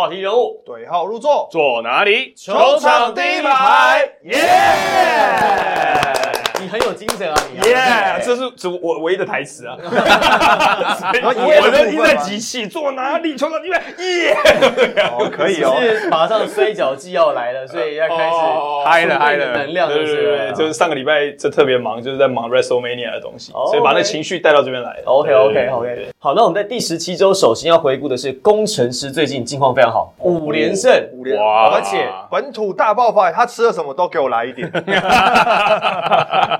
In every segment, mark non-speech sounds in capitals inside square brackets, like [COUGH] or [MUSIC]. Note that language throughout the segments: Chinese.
话题人物，对号入座，坐哪里？球场第一排，耶！你很有精神啊，你耶！这是这我唯一的台词啊！[LAUGHS] 我我的一在集气，坐哪里？球场第一排，耶！哦，可以哦。是马上摔跤季要来了，所以要开始嗨了嗨了，能量对对对，就是上个礼拜就特别忙，就是在忙 WrestleMania 的东西，所以把那情绪带到这边来。OK OK OK，好，那我们在第十七周首先要回顾的是工程师最近近况非常好，五连胜，五连哇而且本土大爆发，他吃了什么都给我来一点。[LAUGHS]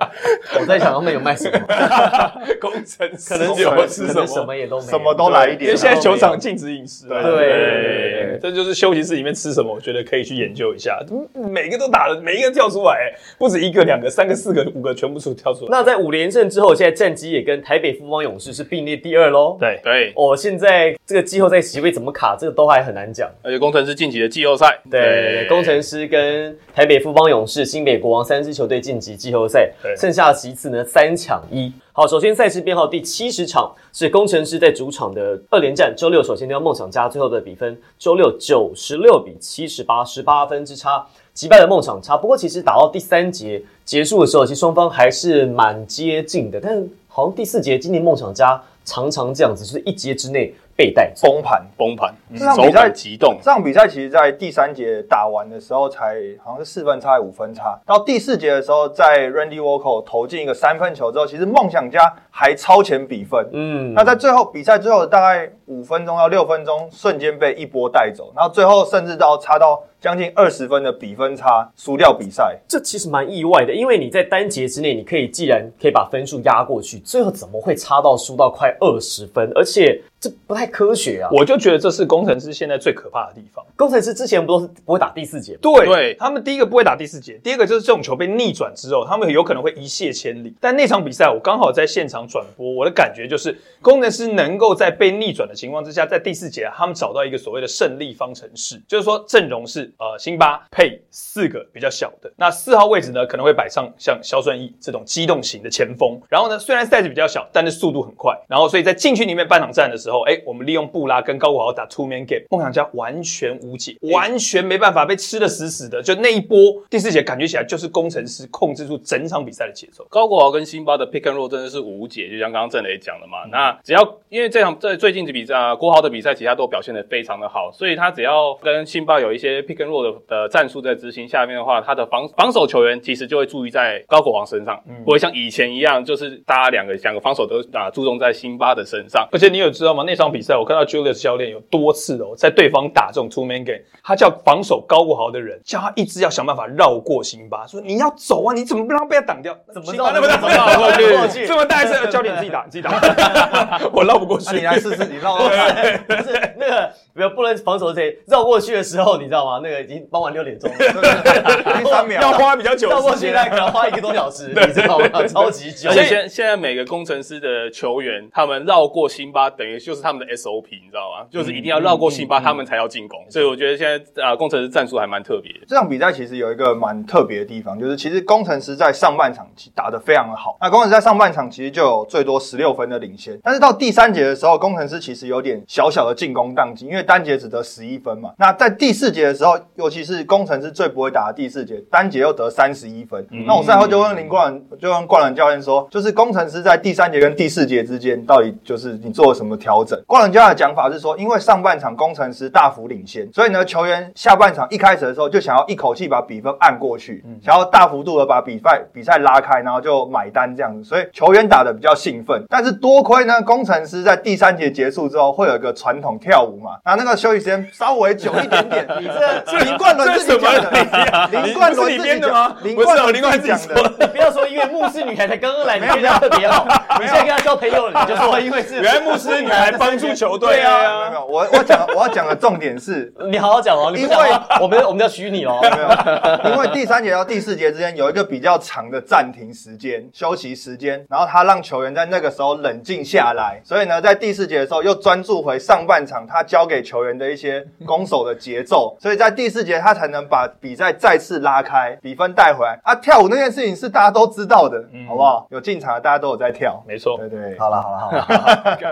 我在想他们有卖什么，[LAUGHS] 工程师可能有吃什可能什么？么也都没有，什么都来一点因为现在球场禁止饮食啊，对对这就是休息室里面吃什么，我觉得可以去研究一下。嗯每个都打了，每一个跳出来，不止一个、两个、三个、四个、五个，全部出跳出来。那在五连胜之后，现在战绩也跟台北富邦勇士是并列第二喽。对对，哦，现在这个季后赛席位怎么卡，这个都还很难讲。而且工程师晋级的季后赛，对，工程师跟台北富邦勇士、新北国王三支球队晋级季后赛对，剩下的席次呢三抢一。好，首先赛事编号第七十场是工程师在主场的二连战，周六首先对梦想家，最后的比分周六九十六比七十八，十八分之差击败了梦想家。不过其实打到第三节结束的时候，其实双方还是蛮接近的，但好像第四节今年梦想家常常这样子，就是一节之内被带走。崩盘。崩盘，这场比赛激动，这场比赛其实，在第三节打完的时候，才好像是四分差还是五分差。到第四节的时候，在 Randy Walker 投进一个三分球之后，其实梦想家还超前比分。嗯，那在最后比赛最后大概五分钟到六分钟，瞬间被一波带走，然后最后甚至到差到将近二十分的比分差，输掉比赛。这其实蛮意外的，因为你在单节之内，你可以既然可以把分数压过去，最后怎么会差到输到快二十分？而且这不太科学啊！我就觉得这是工程师现在最可怕的地方。工程师之前不都是不会打第四节吗？对对他们第一个不会打第四节，第二个就是这种球被逆转之后，他们有可能会一泻千里。但那场比赛我刚好在现场转播，我的感觉就是工程师能够在被逆转的情况之下，在第四节他们找到一个所谓的胜利方程式，就是说阵容是呃辛巴配四个比较小的，那四号位置呢可能会摆上像肖顺义这种机动型的前锋，然后呢虽然 size 比较小，但是速度很快，然后所以在禁区里面半场战的时候，哎，我们利用布拉跟高国豪打 two man game，梦想家完全无解，完全没办法被吃的死死的，就那一波第四节感觉起来就是工程师控制住整场比赛的节奏。高国豪跟辛巴的 pick and roll 真的是无解，就像刚刚郑磊讲的嘛。那只要因为这场在最近的比赛，啊，国豪的比赛其他都表现的非常的好，所以他只要跟辛巴有一些 pick and roll 的的战术在执行下面的话，他的防防守球员其实就会注意在高国豪身上，不会像以前一样，就是大家两个两个防守都啊注重在辛巴的身上。而且你有知道吗？那场比赛我看到 Julius 教练有多次哦，在对方打这种 two man game，他叫防守高国豪的人，叫他一直要想办法绕过辛巴，说你要走啊，你怎么不让被他挡掉？[LAUGHS] 怎么辛巴那么大，怎么绕过去过去，这么大一次，教练自己打，自己打，[LAUGHS] 我绕不过那、去。[LAUGHS] 你来试试，你让我不是那个，不要不能防守谁绕过去的时候，你知道吗？那个已经傍晚六点钟了，[LAUGHS] 第三秒要花比较久绕过。去大概可能花一个多小时，你知道吗？超级久而。且现现在每个工程师的球员，他们绕过辛巴，等于就是他们的 SOP，你知道吗？就是一定要绕过辛巴，他们才要进攻。所以我觉得现在啊、工程师战术还蛮特别的。这场比赛其实有一个蛮特别的地方，就是其实工程师在上半场打得非常的好。那工程师在上半场其实就有最多十六分的领先，但是到第三节的时候，工程师其实有点小小的进攻宕机，因为单节只得十一分嘛。那在第四节的时候，尤其是工程师最不会打的第四节，单节又得三十一分。那我赛后就问林冠，就问冠伦教练说，就是工程师在第三节跟第四节之间，到底就是你做了什么调整？冠伦教练的讲法是说，因为上半场工程师大幅领先，所以呢，球员下半场一开始的时候就想要一口气把比分按过去，想要大幅度的把比赛比赛拉开，然后就买单这样子，所以球员打的比较兴奋。但是多亏呢，工程师在第三节结束之后会有一个传统跳舞嘛，那那个休息时间稍微久一点点。[LAUGHS] 你这林冠伦自己讲的，林冠伦自己的吗讲？林冠伦林冠自己讲的。你不要说因为牧师女孩才刚刚来，你没有特别好，你现在跟他交朋友了，你就说因为是 [LAUGHS] 原来牧师女孩帮助球队对啊 [LAUGHS] 没有我我讲我要讲的重点是，你好好讲哦，因为，我们我们要虚你哦。没有，因为第三节到第四节之间有一个比较长的暂停时间、休息时间，然后他让球员在那个时候冷静下来，所以呢，在第四节的时候又专注回上半场他交给给球员的一些攻守的节奏，所以在第四节他才能把比赛再次拉开，比分带回来。啊，跳舞那件事情是大家都知道的，好不好？有进场的大家都有在跳，没错。对对。好了好了好了，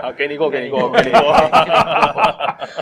好，[LAUGHS] [LAUGHS] 给你过，给你过，给你过。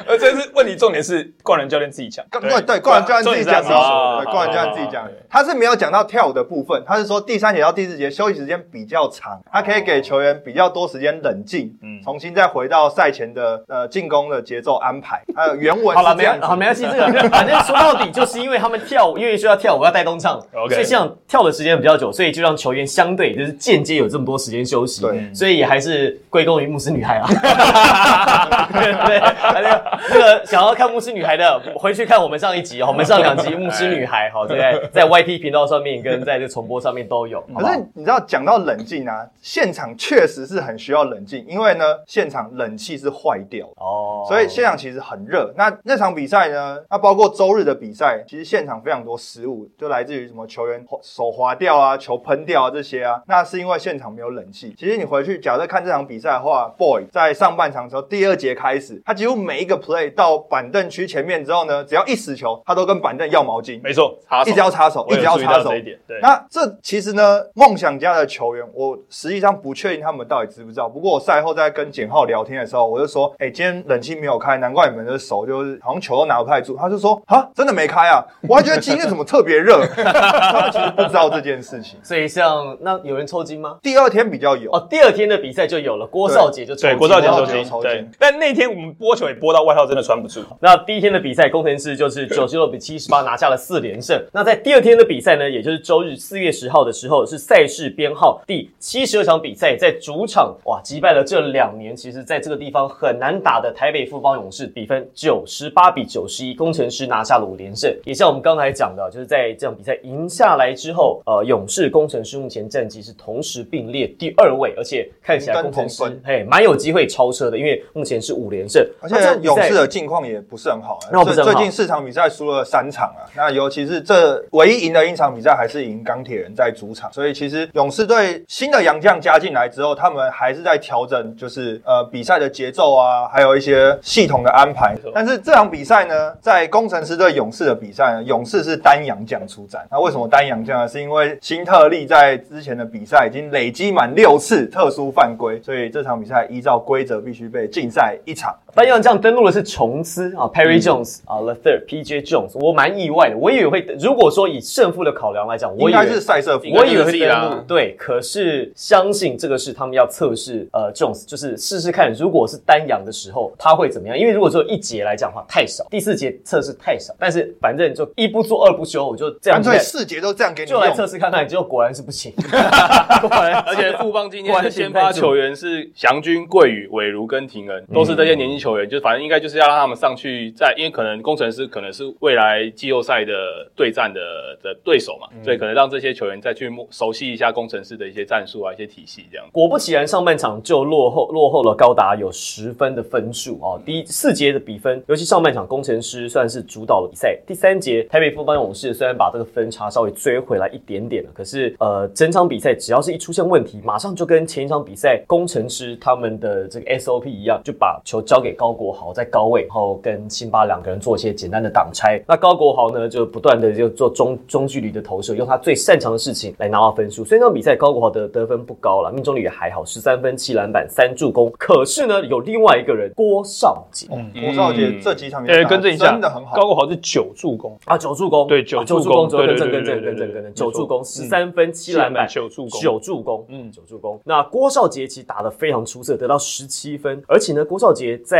而这是问题，重点是冠伦教练自己讲，对对，冠伦教练自己讲的，的对，冠伦教练自己讲的，他是没有讲到跳舞的部分，他是说第三节到第四节休息时间比较长，他可以给球员比较多时间冷静，嗯，重新再回到赛前的呃进攻的节奏安排。还 [LAUGHS] 有原文好了，没好没关系，这个 [LAUGHS] 反正说到底就是因为他们跳舞，因为需要跳舞要带动唱 [LAUGHS] 所以像跳的时间比较久，所以就让球员相对就是间接有这么多时间休息，对所以也还是归功于牧师女孩啊。对对，那个那个想要看牧师女孩的，回去看我们上一集哦，我们上两集牧师女孩，好，在在 YT 频道上面跟在这重播上面都有。可是你知道，讲到冷静啊，现场确实是很需要冷静，因为呢，现场冷气是坏掉。哦，所以现场其实很热。那那场比赛呢？那包括周日的比赛，其实现场非常多失误，就来自于什么球员手滑掉啊、球喷掉啊这些啊。那是因为现场没有冷气。其实你回去假设看这场比赛的话，Boy 在上半场的时候，第二节开始，他几乎每一个 play 到板凳区前面之后呢，只要一死球，他都跟板凳要毛巾，没错，插手一直要插手，一直要插手这一点，对。那这其实呢，梦想家的球员，我实际上不确定他们到底知不知道。不过我赛后在跟简浩聊天的时候，我就说：“哎、今天冷气没有开，难怪你们的手就是好像球都拿不太住。”他就说：“啊，真的没开啊！我还觉得今天怎么特别热。[LAUGHS] ”他们其实不知道这件事情。所以像那有人抽筋吗？第二天比较有，哦，第二天的比赛就有了，郭少杰就抽对，筋郭少杰抽郭少杰筋，对抽筋。但那天我们播球也播到外套真的穿不住，那第一天的比赛，工程师就是九十六比七十八拿下了四连胜。那在第二天的比赛呢，也就是周日四月十号的时候，是赛事编号第七十二场比赛，在主场哇击败了这两年其实在这个地方很难打的台北富邦勇士，比分九十八比九十一，工程师拿下了五连胜。也像我们刚才讲的，就是在这场比赛赢下来之后，呃，勇士、工程师目前战绩是同时并列第二位，而且看起来工程师同分嘿蛮有机会超车的，因为目前是五连胜，而且勇士的境况也不是很好啊。那不是很好最最近四场比赛输了三场啊。那尤其是这唯一赢的一场比赛还是赢钢铁人在主场，所以其实勇士队新的洋将加进来之后，他们还是在调整，就是呃比赛的节奏啊，还有一些系统的安排。但是这场比赛呢，在工程师对勇士的比赛呢，勇士是单阳将出战。那为什么单阳将呢？是因为辛特利在之前的比赛已经累积满六次特殊犯规，所以这场比赛依照规则必须被禁赛一场。单洋将登陆的是琼斯啊，Perry Jones 啊，The Third PJ Jones，我蛮意外的，我以为会，如果说以胜负的考量来讲，我以为应该是赛瑟夫，我以为登陆，对，可是相信这个是他们要测试呃 Jones，就是试试看，如果是单阳的时候他会怎么样？因为如果说一节来讲的话太少，第四节测试太少，但是反正就一不做二不休，我就这样子干脆四节都这样给你就来。测试看看，结果果然是不行，[LAUGHS] 果然而且富邦今天的先发球员是祥军、桂宇、伟如跟廷恩，都是这些年轻球员，就反正应该就是要让他们上去在，因为可能工程师可能是未来季后赛的对战的的对手嘛，所以可能让这些球员再去摸熟悉一下工程师的一些战术啊、一些体系这样。果不其然，上半场就落后落后了高达有十分的分数哦。第一四节的比分，尤其上半场工程师算是主导了比赛。第三节台北富邦勇士虽然把这个分差稍微追回来一点点了，可是呃整场比赛只要是一出现问题，马上就跟前一场比赛工程师他们的这个 SOP 一样，就把球交给高国豪在高位，然后跟辛巴两个人做一些简单的挡拆。那高国豪呢就不断的就做中中距离的投射，用他最擅长的事情来拿到分数。所以那场比赛高国豪的得分不高了，命中率也还好，十三分、七篮板、三助攻。可是呢，有另外一个人郭少杰。郭少杰这几场比赛呃，打得更正一下，真的很好。高国豪是九助攻，啊，九助攻，对九助攻对对更正对对对更正更正，对九助攻，十三分七篮板，九助攻九助攻，嗯，九助攻。那郭少杰其实打得非常出色，得到十七分，而且呢，郭少杰在，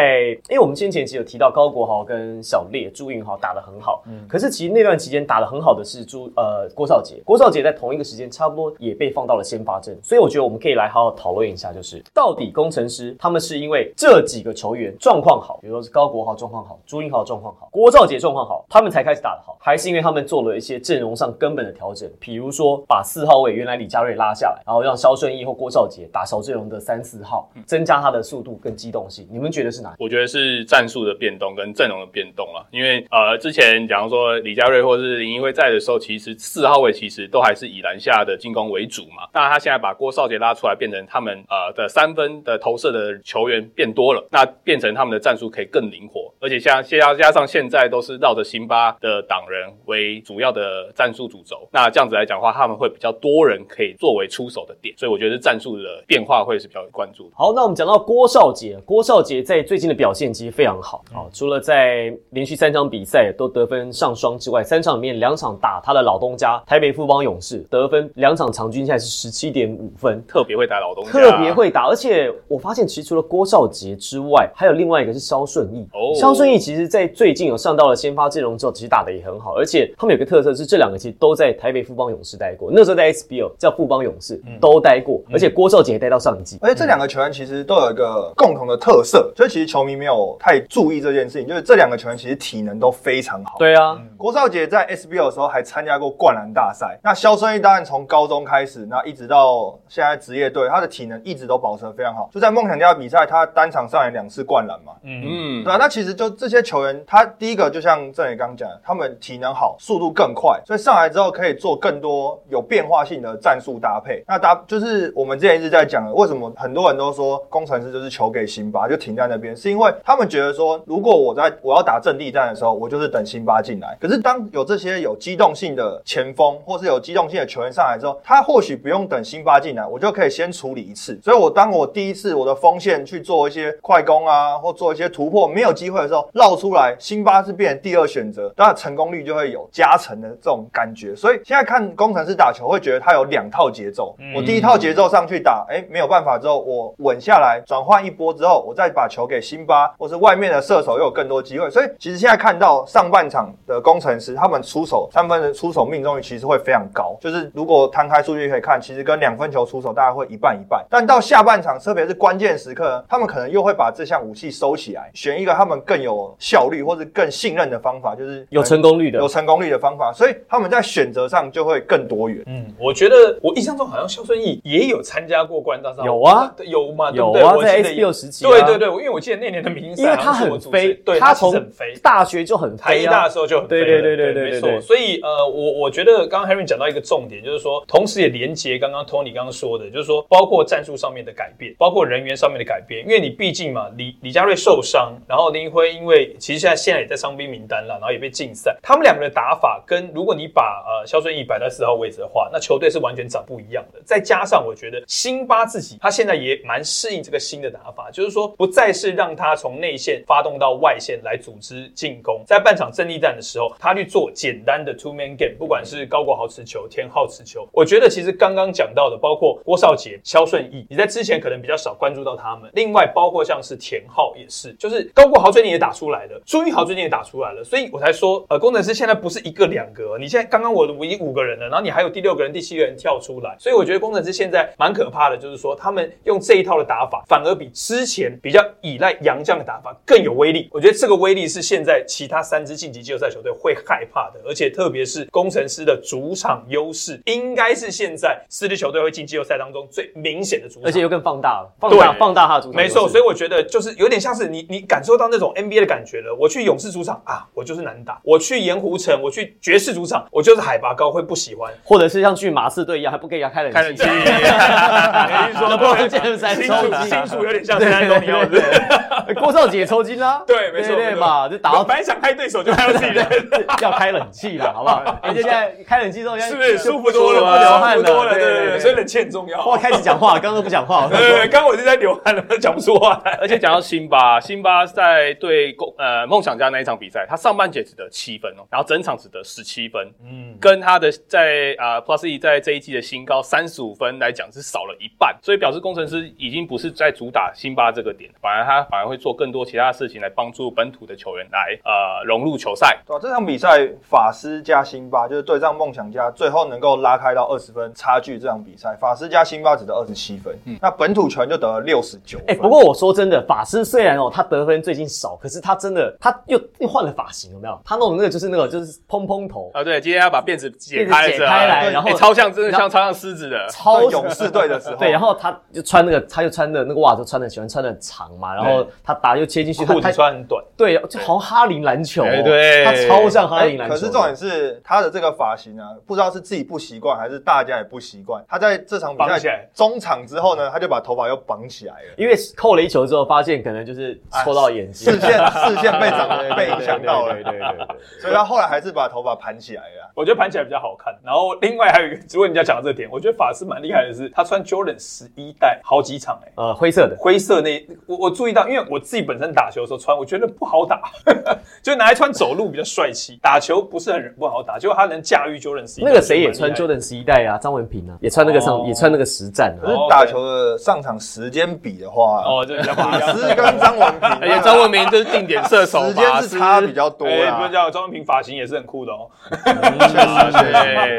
因为我们先前其实有提到高国豪跟小烈朱云豪打得很好，嗯，可是其实那段期间打得很好的是朱呃郭少杰，郭少杰在同一个时间差不多也被放到了先发阵，所以我觉得我们可以来好好讨论一下，就是到底工程师他们是因为这几个球员状况好，比如说是高国豪状况好，朱云豪状况好，郭少杰状况好，他们才开始打得好，还是因为他们做了一些阵容上根本的调整，比如说把四号位原来李佳瑞拉下来，然后让肖顺义或郭少杰打小阵容的三四号，增加他的速度跟机动性，你们觉得是哪哪？我觉得是战术的变动跟阵容的变动了，因为呃，之前假如说李佳瑞或是林一辉在的时候，其实四号位其实都还是以篮下的进攻为主嘛。那，他现在把郭少杰拉出来，变成他们呃的三分的投射的球员变多了，那变成他们的战术可以更灵活，而且像加加上现在都是绕着辛巴的党人为主要的战术主轴，那这样子来讲的话，他们会比较多人可以作为出手的点，所以我觉得战术的变化会是比较关注的。好，那我们讲到郭少杰，郭少杰在最近的表现其实非常好啊、除了在连续三场比赛都得分上双之外，三场里面两场打他的老东家台北富邦勇士，得分两场场均现在是十七点五分。特别会打老东家，特别会打，而且我发现其实除了郭少杰之外，还有另外一个是肖顺义。哦肖顺义其实在最近有上到了先发阵容之后，其实打的也很好，而且他们有个特色是这两个其实都在台北富邦勇士待过，那时候在 SBL 叫富邦勇士、都待过，而且郭少杰也待到上一季。而且这两个球员其实都有一个共同的特色，所以其实球迷没有太注意这件事情，就是这两个球员其实体能都非常好。对啊，郭少杰在 SBL 的时候还参加过灌篮大赛。那肖顺义当然从高中开始，那一直到现在职业队，他的体能一直都保持得非常好。就在梦想家比赛，他单场上演两次灌篮嘛，嗯对啊。那其实就这些球员，他第一个就像郑磊刚讲的，他们体能好，速度更快，所以上来之后可以做更多有变化性的战术搭配。那搭就是我们之前一直在讲的，为什么很多人都说工程师就是球给辛巴，就停在那边，是因为他们觉得说，如果我在我要打阵地战的时候，我就是等辛巴进来。可是当有这些有机动性的前锋，或是有机动性的球员上来之后，他或许不用等辛巴进来，我就可以先处理一次。所以我当我第一次我的锋线去做一些快攻啊，或做一些突破没有机会的时候，绕出来，辛巴是变成第二选择，当然成功率就会有加成的这种感觉。所以现在看工程师打球，会觉得他有两套节奏。我第一套节奏上去打，哎，没有办法之后，我稳下来，转换一波之后，我再把球给辛巴，或是外面的射手又有更多机会。所以其实现在看到上半场的工程师，他们出手三分的出手命中率其实会非常高，就是如果摊开数据可以看，其实跟两分球出手大概会一半一半。但到下半场，特别是关键时刻，他们可能又会把这项武器收起来，选一个他们更有效率或者更信任的方法，就是有成功率的有成功率的方法，所以他们在选择上就会更多元。嗯，我觉得我印象中好像肖顺义也有参加过灌篮大赛，有啊对有吗？对有不对啊在我记得时期啊对对对，因为我记得那年的明星赛因为他很飞，对他从很飞。大学就很飞啊台艺大的。时候就很飞了对对对对对没错。所以呃，我我觉得刚刚 Henry 讲到一个重点，就是说，同时也连接刚刚 Tony 刚刚说的，就是说，包括战术上面的改变，包括人员上面的改变，因为你毕竟嘛，李李佳瑞受伤，然后林辉因为其实现在现在也在伤兵名单了，然后也被禁赛，他们两个的打法跟如果你把呃肖顺义摆在四号位置的话，那球队是完全长不一样的。再加上我觉得辛巴自己他现在也蛮适应这个新的打法，就是说不再是让他从内线发动到外线来组织进攻，在半场阵地战的时候，他去做简单的 two man game，不管是高国豪持球、田浩持球，我觉得其实刚刚讲到的，包括郭少杰、肖顺义，你在之前可能比较少关注到他们。另外，包括像是田浩也是，就是高国豪最近也打出来了，朱玉豪最近也打出来了，所以我才说，呃，工程师现在不是一个两个，你现在刚刚我已经五个人了，然后你还有第六个人、第七个人跳出来，所以我觉得工程师现在蛮可怕的，就是说他们用这一套的打法，反而比之前比较依赖洋将的打法更有威力。我觉得这个威力是现在其他三支晋级季后赛球队会害怕的，而且特别是工程师的主场优势，应该是现在四支球队会进季后赛当中最明显的主场，而且又更放大了，放大放大他的主场，没错，所以我觉得就是有点像是你你感受到那种 NBA 的感觉了。我去勇士主场啊，我就是难打；我去盐湖城，我去爵士主场，我就是海拔高，会不喜欢。或者是像去马刺队一样，还不给人家开冷气，开冷气 [LAUGHS] 等于说不能健身新抽筋竹新竹有点像山东尼奥对子。对 [LAUGHS] 郭少杰抽筋 [LAUGHS] 啦，对，没错，对对嘛，就打到本来想开对手，就开到自己人，[LAUGHS] 要开冷气了，好不好？而且现在开冷气之后，是不是舒服多了？不流汗多了，了，对对对，所以冷气很重要。我，开始讲话，刚刚都不讲话，对对对，刚刚我是在流汗了，讲不出话来。而且讲到辛巴，辛巴在对公呃梦想家那一场比赛，他上半节只得七分哦，然后整场只得十七分，嗯，跟他的在啊、Plus E 在这一季的新高三十五分来讲是少了一半，所以表示工程师已经不是在主打辛巴这个点，反而他反而会做更多其他的事情来帮助本土的球员来呃融入球赛。对、啊、这场比赛法师加辛巴就是对战梦想家，最后能够拉开到二十分差距。这场比赛法师加辛巴只得二十七分，那本土球员就得了六十九哎、分。不过我说真的，法师虽然哦，他得分最近少，可是他真的，他又又换了发型，有没有？他弄的那个就是那个就是蓬蓬头，啊，对，今天要把辫子解开子解开来然后哎超像，真的像超像狮子的。超勇士队的时候，对，然后他就穿那个，他就穿的那个袜子，穿的喜欢穿的长嘛，然后后他打又切进去，他裤子他穿很短，对，就好像哈林篮球、哦，哎对他超像哈林篮球。可是重点是他的这个发型啊，不知道是自己不习惯还是大家也不习惯。他在这场比赛中场之后呢，他就把头发又绑起来了。因为扣了一球之后，发现可能就是戳到眼睛，视线视线被长 [LAUGHS] 对对对被影响到了对，对对对对对。所以他后来还是把头发盘起来了。我觉得盘起来比较好看。然后另外还有一个，如果你要讲到这点，我觉得法师蛮厉害的是，他穿 Jordan 十一代好几场、欸，呃，灰色的，灰色那我我注意到，因为我自己本身打球的时候穿，我觉得不好打，[LAUGHS] 就拿来穿走路比较帅气，打球不是很不好打，结果他能驾驭 Jordan 十一代。那个谁也穿 Jordan 十一代啊，张文平啊，也穿那个上，哦也穿那个实战啊。可是打球的上场时间比的话，哦，对比较跟张文平，而 [LAUGHS] 且张文平就是定点射手，时间是差比较多哎，不是啦这。样，张文平发型也是很酷的哦。法对，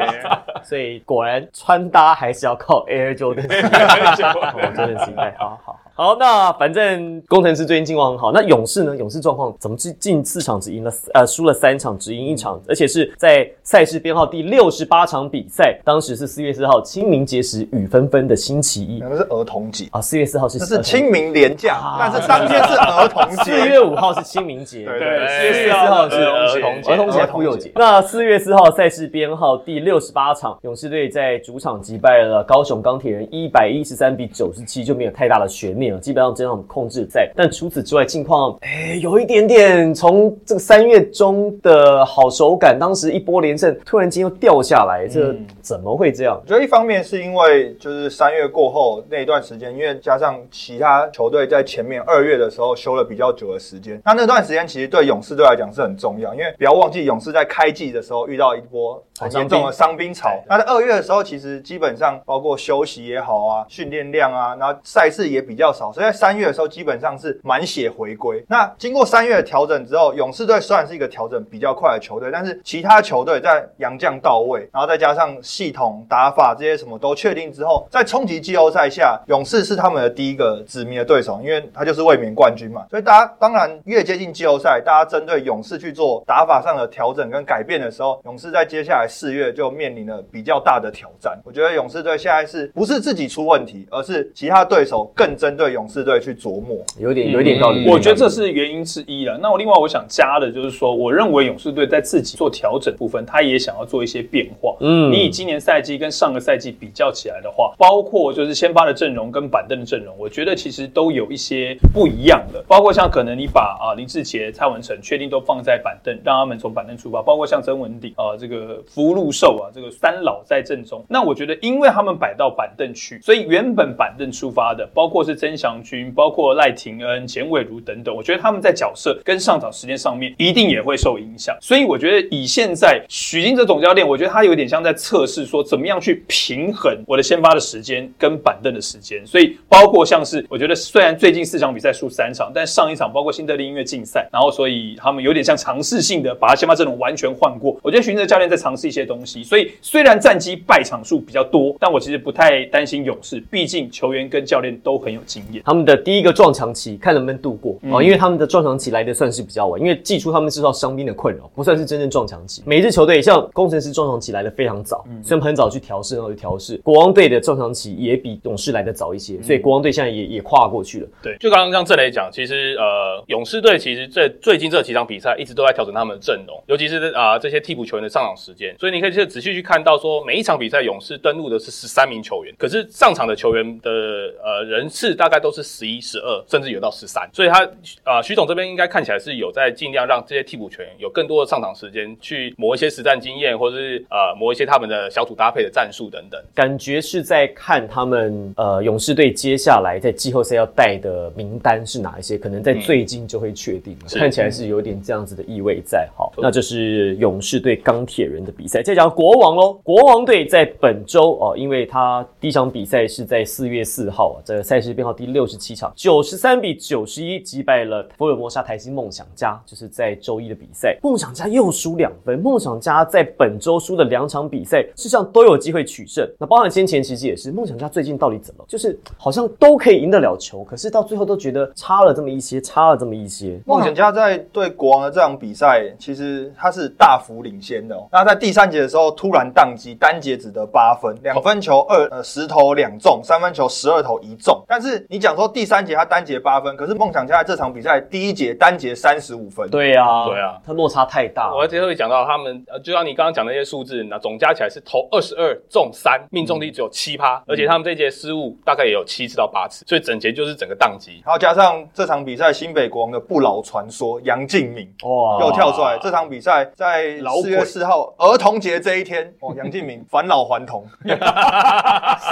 所以果然穿搭还是要靠 Air Jordan 十一代。哦，Jordan 十一代，好好好。好，那反正工程师最近近况很好。那勇士呢？勇士状况怎么近近四场只赢了呃输了三场，只赢一场，而且是在赛事编号第六十八场比赛，当时是四月四号清明节时雨纷纷的星期一那是儿童节，啊，四月四号是那是清明连假，但是当天是儿童节。[LAUGHS] 四月五号是清明节，对对，四四月四号是儿童节，儿童节、妇幼节。那四月四号赛事编号第六十八场，勇士队在主场击败了高雄钢铁人一百一十三比九十七，就没有太大的悬念了，基本上这场控制赛。但除此之外，近况哎有一点点从这个三月中的好手感，当时一波连胜，突然间又掉下来，这怎么会这样？我觉得一方面是因为就是三月过后那一段时间，因为加上其他球队在前面二月的时候休了比较久的时间，那那段时间其实对勇士队来讲是很重要，因为不要忘记勇士在开季的时候遇到一波很严重的伤兵潮。那在二月的时候，其实基本上包括休息也好啊，训练量啊，然后赛事也比较少，所以在三月的时候基本上是满血回归。那经过三月的调整之后，勇士队虽然是一个调整比较快的球队，但是其他球队在洋将到位，然后再加上系统打法这些什么都确定之后，在冲击季后赛下，勇士是他们的第一个指名的对手，因为他就是卫冕冠军嘛。所以大家当然越接近季后赛，大家针对勇士去做打法上的调整跟改变的时候，勇士在接下来四月就面临了比较大的挑战。我觉得勇士队现在是不是自己出问题，而是其他对手更针对勇士队去琢磨。有点有点道理。我觉得这是原因之一了。那我另外我想加的就是说，我认为勇士队在自己做调整部分，他也想要做一些变化。嗯你以今年赛季跟上个赛季比较起来的话，包括就是先发的阵容跟板凳的阵容，我觉得其实都有一些不一样的。包括像可能你把啊林志杰、蔡文成确定都放在板凳，让他们从板凳出发，包括像曾文鼎啊这个福禄寿啊这个三老在阵中。那我觉得因为他们摆到板凳去，所以原本板凳出发的，包括是曾祥军、包括赖廷恩、简伟如等等，我觉得他们在角色跟上场时间上面一定也会受影响。所以我觉得以现在许金哲总教练，我觉得他有点像在测试说怎么样去平衡我的先发的时间跟板凳的时间。所以包括像是我觉得虽然最近四场比赛输三场，但上一场包括新德里音乐竞赛，然后所以他们有点像尝试性的把他先发阵容完全换过。我觉得许金哲教练在尝试一些东西，所以虽然战绩败场数比较多，但我其实不太担心勇士，毕竟球员跟教练都很有经验。他们的第一个撞墙期，看能不能度过啊哦，因为他们的撞墙期来的算是比较晚，因为季初他们受到伤兵的困扰，不算是真正撞墙期。每一支球队像工程师撞墙期来的非常早，嗯所以他们很早去调试，然后去调试。国王队的撞墙期也比勇士来的早一些，所以国王队现在也也跨过去了。对，就刚刚像郑磊讲，其实呃，勇士队其实这最近这几场比赛一直都在调整他们的阵容，尤其是啊、这些替补球员的上场时间。所以你可以去仔细去看到说，每一场比赛勇士登陆的是十三名球员，可是上场的球员的呃人次大概都是十一、十二，甚至有到十三。所以他啊、徐总这边应该看起来是有在尽量让这些替补球员有更多的上场时间，去磨一些实战经验，或者是呃磨一些他们的小组搭配的战术等等。感觉是在看他们呃勇士队接下来在季后赛要带的名单是哪一些，可能在最近就会确定了。是看起来是有点这样子的意味在。好，那这是勇士对钢铁人的比赛。再讲国王喽，国王队在本周哦，因为他第一场比赛是在四月四号啊，这个赛事编号第六十七场，九十三比九十一击败了福尔摩沙台新梦想家，就是在周一的比赛，梦想家又输两分。梦想家在本周输的两场比赛，事实上都有机会取胜。那包含先前其实也是，梦想家最近到底怎么，就是好像都可以赢得了球，可是到最后都觉得差了这么一些，差了这么一些。梦想家在对国王的这场比赛，其实他是大幅领先的、那在第三节的时候突然宕机，单节只得八分，两分球二呃十投两中，三分球十二投一中。但是你讲说第三节他单节八分，可是梦想家在这场比赛第一节单节三十五分。对啊，对啊，他落差太大。我最后会讲到他们，呃，就像你刚刚讲那些数字，那总加起来是投二十二中三，命中率只有七趴，而且他们这节失误大概也有七次到八次，所以整节就是整个宕机。然后加上这场比赛新北国王的不老传说杨敬敏哇又跳出来，这场比赛在四月四号儿童节这一天，哦，杨敬敏返老还童，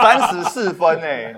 三十四分哎，[LAUGHS]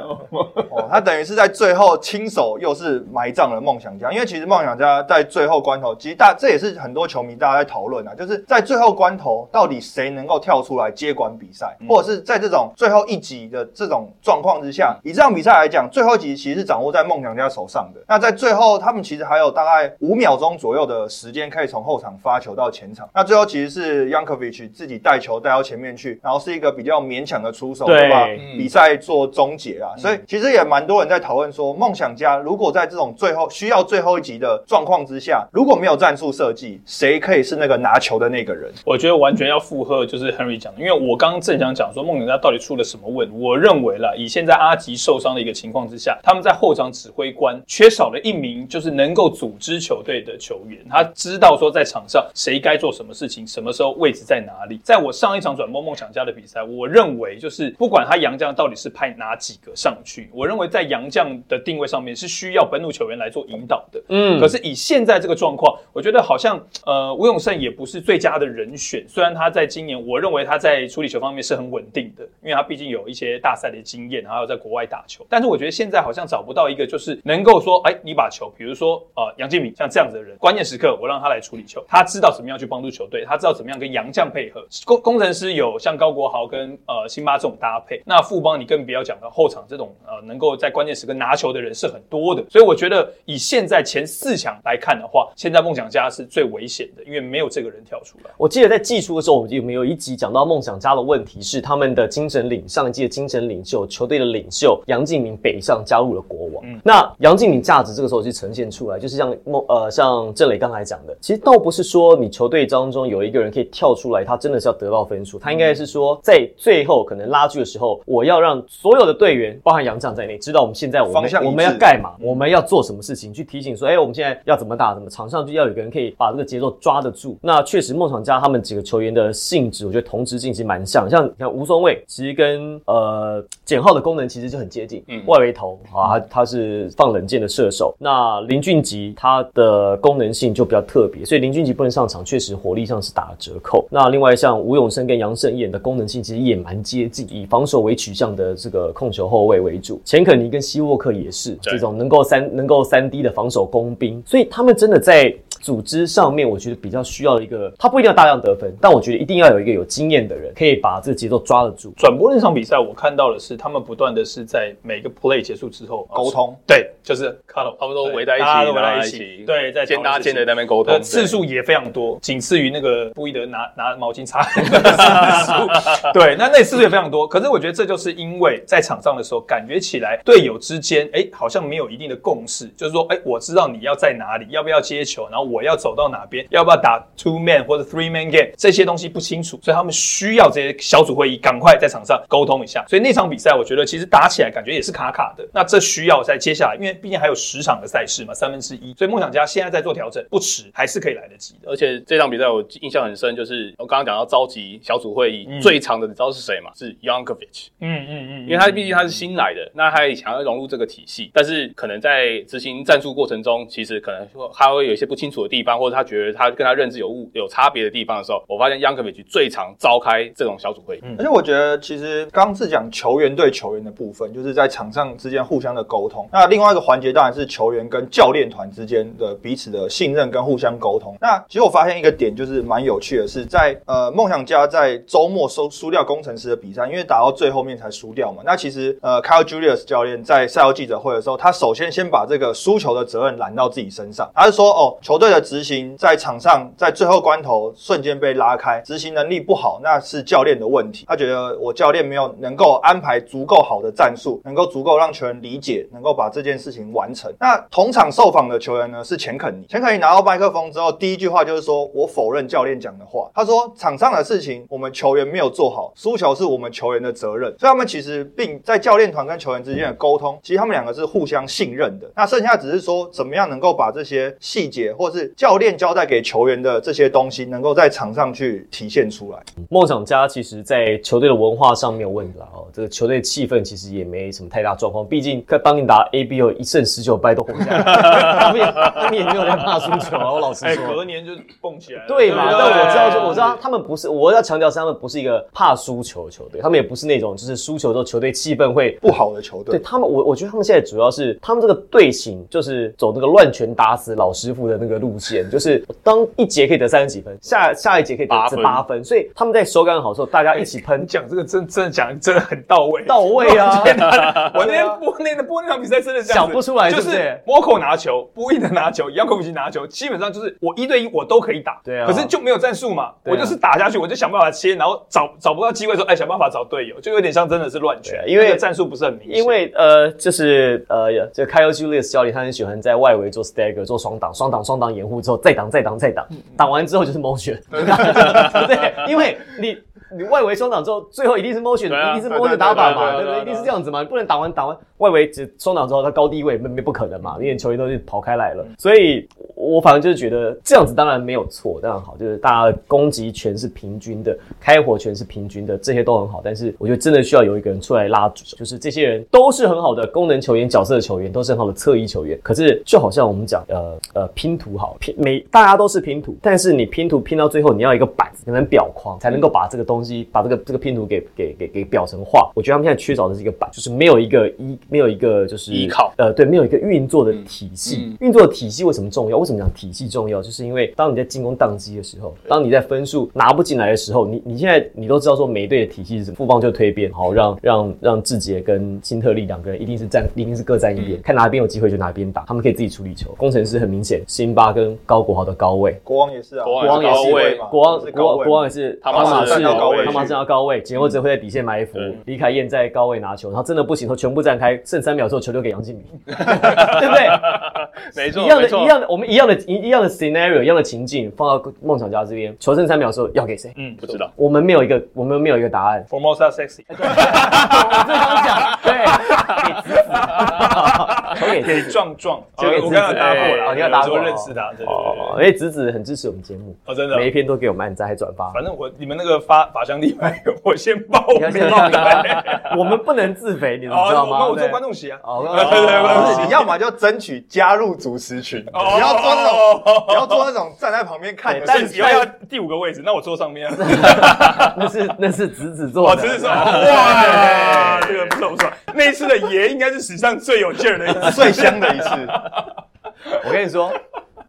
哦，他等于是在最后亲手又是埋葬了梦想家，因为其实梦想家在最后关头，其实大这也是很多球迷大家在讨论啊，就是在最后关头到底谁能够跳出来接管比赛，或者是在这种最后一集的这种状况之下，以这场比赛来讲，最后一集其实是掌握在梦想家手上的。那在最后，他们其实还有大概五秒钟左右的时间可以从后场发球到前场。那最后其实是 Yankovic 自己带球带到前面去，然后是一个比较勉强的出手，对对吧？嗯比赛做终结啊。所以其实也蛮多人在讨论说，梦想家如果在这种最后需要最后一集的状况之下，如果没有战术设计，谁可以是那个拿球的那个人？我觉得完全要附和就是 Henry 讲的，因为我刚刚正想讲说梦想家到底出了什么问题。我认为啦，以现在阿吉受伤的一个情况之下，他们在后场指挥官缺少了一名就是能够组织球队的球员，他知道说在场上谁该做什么事情，什么时候位置在哪里。在我上一场转播梦想家的比赛，我认为就是不管他杨将到底是派哪几个上去，我认为在杨将的定位上面是需要本土球员来做引导的。嗯可是以现在这个状况，我觉得好像呃吴永胜也不是最佳的人选。虽然他在今年，我认为他在处理球方面是很稳定的，因为他毕竟有一些大赛的经验，还有在国外打球。但是我觉得现在好像找不到一个就是能够说，哎，你把球，比如说呃杨敬敏像这样子的人，关键时刻我让他来处理球，他知道怎么样去帮助球队，他知道怎么样跟杨将配合。工工程师有像高国豪跟呃辛巴这种搭配，那富邦你更不要讲到后场这种呃能够在关键时刻拿球的人是很多的，所以我觉得以现在前四强来看的话，现在梦想家是最危险的，因为没有这个人跳出来。我记得在季初的时候，我们有没有一集讲到梦想家的问题是他们的精神领上一季的精神领袖，球队的领袖杨敬明北上加入了国王。那杨敬明价值这个时候就呈现出来，就是像梦呃像郑磊刚才讲的，其实倒不是说你球队当中有一个人可以跳出来，他真的是要得到分数，他应该是说在最后可能拉锯的时候，我要让所有的队员，包含杨将在内，知道我们现在我们方向我们要干嘛，我们要做什么事情，去提醒说，哎、我们现在要怎么打，怎么场上就要有个人可以把这个节奏抓得住。那确实，梦想家他们几个球员的性质，我觉得同质性其实蛮像。像你看吴松卫，其实跟呃简浩的功能其实就很接近，嗯外围投啊，他他是放冷箭的射手。那林俊杰他的功能性就比较特别，所以林俊杰不能上场，确实火力上是打了折扣。那另外像吴永生跟杨胜燕的功能性其实也蛮接近，以防守为取向的这个控球后卫为主。钱肯尼跟希沃克也是这种能够三能够三 D 的防守工兵，所以他们真的在组织上面，我觉得比较需要一个，他不一定要大量得分，但我觉得一定要有一个有经验的人，可以把这个节奏抓得住。转播那场比赛，我看到的是他们不断的是在每个 play 结束之后呃沟通，对，就是 cuddle，他们都围在一起，大家都围在一起，对，在肩搭肩的在那边沟呃通，次数也非常多，仅次于那个布伊德拿拿毛巾擦。[LAUGHS] 对，那那次数也非常多。可是我觉得这就是因为在场上的时候，感觉起来队友之间，哎，好像没有一定的共识，就是说，哎，我知道你要在哪里，要不要接球，然后我要走到哪边，要不要打 two man 或者 three man game，这些东西不清楚，所以他们需要这些小组会议赶快在场上沟通一下。所以那场比赛，我觉得其实打起来感觉也是卡卡的。那这需要在接下来，因为毕竟还有十场的赛事嘛，三分之一，所以梦想家现在在做调整，不迟，还是可以来得及的。而且这场比赛我印象很深，就是我刚刚讲到召集小组会议、嗯最长的，你知道是谁吗？是 Yankovic，嗯嗯嗯，因为他毕竟他是新来的，那他也想要融入这个体系，但是可能在执行战术过程中，其实可能会他会有一些不清楚的地方，或者他觉得他跟他认知有误有差别的地方的时候，我发现 Yankovic 最常召开这种小组会议。而且我觉得，其实刚刚是讲球员对球员的部分，就是在场上之间互相的沟通。那另外一个环节当然是球员跟教练团之间的彼此的信任跟互相沟通。那其实我发现一个点就是蛮有趣的是在，呃梦想家在周末输输掉工程师的比赛，因为打到最后面才输掉嘛。那其实呃 Kyle Julius 教练在赛后记者会的时候，他首先先把这个输球的责任揽到自己身上，他是说哦，球队的执行在场上在最后关头瞬间被拉开，执行能力不好，那是教练的问题。他觉得我教练没有能够安排足够好的战术，能够足够让球员理解，能够把这件事情完成。那同场受访的球员呢是钱肯尼，钱肯尼拿到麦克风之后，第一句话就是说我否认教练讲的话。他说场上的事情我们球员没有做好，输球是我们球员的责任。所以他们其实并在教练团跟球员之间的沟通，其实他们两个是互相信任的。那剩下只是说怎么样能够把这些细节，或是教练交代给球员的这些东西，能够在场上去体现出来。梦想家其实在球队的文化上没有问题了哦，这个球队气氛其实也没什么太大状况。毕竟帮你打 A B O 一胜十九败都活下来，他们也他们也没有在怕输球啊。我老实哎，说，隔年就蹦起来了。对嘛？不但我知道，就我知道他们不是，我要强调是他们不是一个怕输球的球队，他们也不是那种就是输球之后球队气氛会不好的球队，对他们，我我觉得他们现在主要是他们这个队形就是走那个乱拳打死老师傅的那个路线，就是当一节可以得三十几分，下下一节可以得八分。十八分，所以他们在手感好的时候，大家一起喷。你讲这个真真的讲真的很到位，到位啊！[LAUGHS] [LAUGHS] 我那天播那个播那场比赛真的这样想不出来就是对不对摩口拿球，布伊的拿球，杨科维奇拿球，基本上就是我一对一我都可以打，对啊。可是就没有战术嘛，啊。我就是打下去，我就想办法切，然后找找不到机会的时候，哎，想办法找队友，就有点像真的是乱拳啊，因为那个战术不是很明显，因为呃，就是呃，这个 Kyle Julius 教练他很喜欢在外围做 stagger 做双挡、双挡、双挡掩护之后再挡、再挡、再挡，挡完之后就是 motion，对不对？因为你。你外围双挡之后，最后一定是 motion，啊一定是 motion 打法嘛，对不对？一定是这样子嘛，你不能打完打完外围只双挡之后，他高低位没没不可能嘛，因为球员都是跑开来了。所以我反正就是觉得这样子当然没有错，当然好，就是大家的攻击权是平均的，开火权是平均的，这些都很好。但是我觉得真的需要有一个人出来拉主，就是这些人都是很好的功能球员、角色球员，都是很好的侧翼球员。可是就好像我们讲，呃呃，拼图好拼每大家都是拼图，但是你拼图拼到最后，你要一个板子可能表框，才能够把这个东西把这个这个拼图给给给给表成画。我觉得他们现在缺少的是一个板，就是没有一个依没有一个就是依靠呃，对，没有一个运作的体系嗯。运作的体系为什么重要？为什么讲体系重要？就是因为当你在进攻宕机的时候，当你在分数拿不进来的时候，你你现在你都知道说每一队的体系是什么，富邦就推边，好让让让志杰跟辛特利两个人一定是站，一定是各站一边，看哪边有机会就哪边打，他们可以自己处理球。工程师很明显，辛巴跟高国豪的高位。国王也是啊，国国王也是高位嘛国王国王是高位国王也是汤马士是站到高位汤马士站到高位，简欧只会在底线埋伏对，李凯燕在高位拿球，然后真的不行，他全部站开，剩三秒之后球丢给杨敬明，对不对？[LAUGHS] 没错，一样的，一样的，我们一样的一一样的 scenario，一样的情境放到梦想家这边，求胜三秒的时候要给谁？嗯不知道。我们没有一个，我们没有一个答案。Formosa sexy，[LAUGHS] 我最刚讲，对，给子子，[LAUGHS] 球给给子子。壮壮，我刚刚搭过哎了，哦你要搭过我认识他，对对对哦，对。哎，子子很支持我们节目，哦，真的，每一篇都给我们按赞还转发。反正我你们那个发法香地牌，我先报名，你要先报名啊，[LAUGHS] 我们不能自肥，你们知道哦，吗？那我做观众席啊。哦，对对对不是，你要么就争取加入主持群，哦你要做那种，你要做那种站在旁边看但是以后要第五个位置，那我坐上面啊。[LAUGHS] 那是那是侄子做哦，的，只是说，哇，这个不错不错，那一次的爷应该是史上最有劲儿的一次。最香的一次。[LAUGHS] 我跟你说，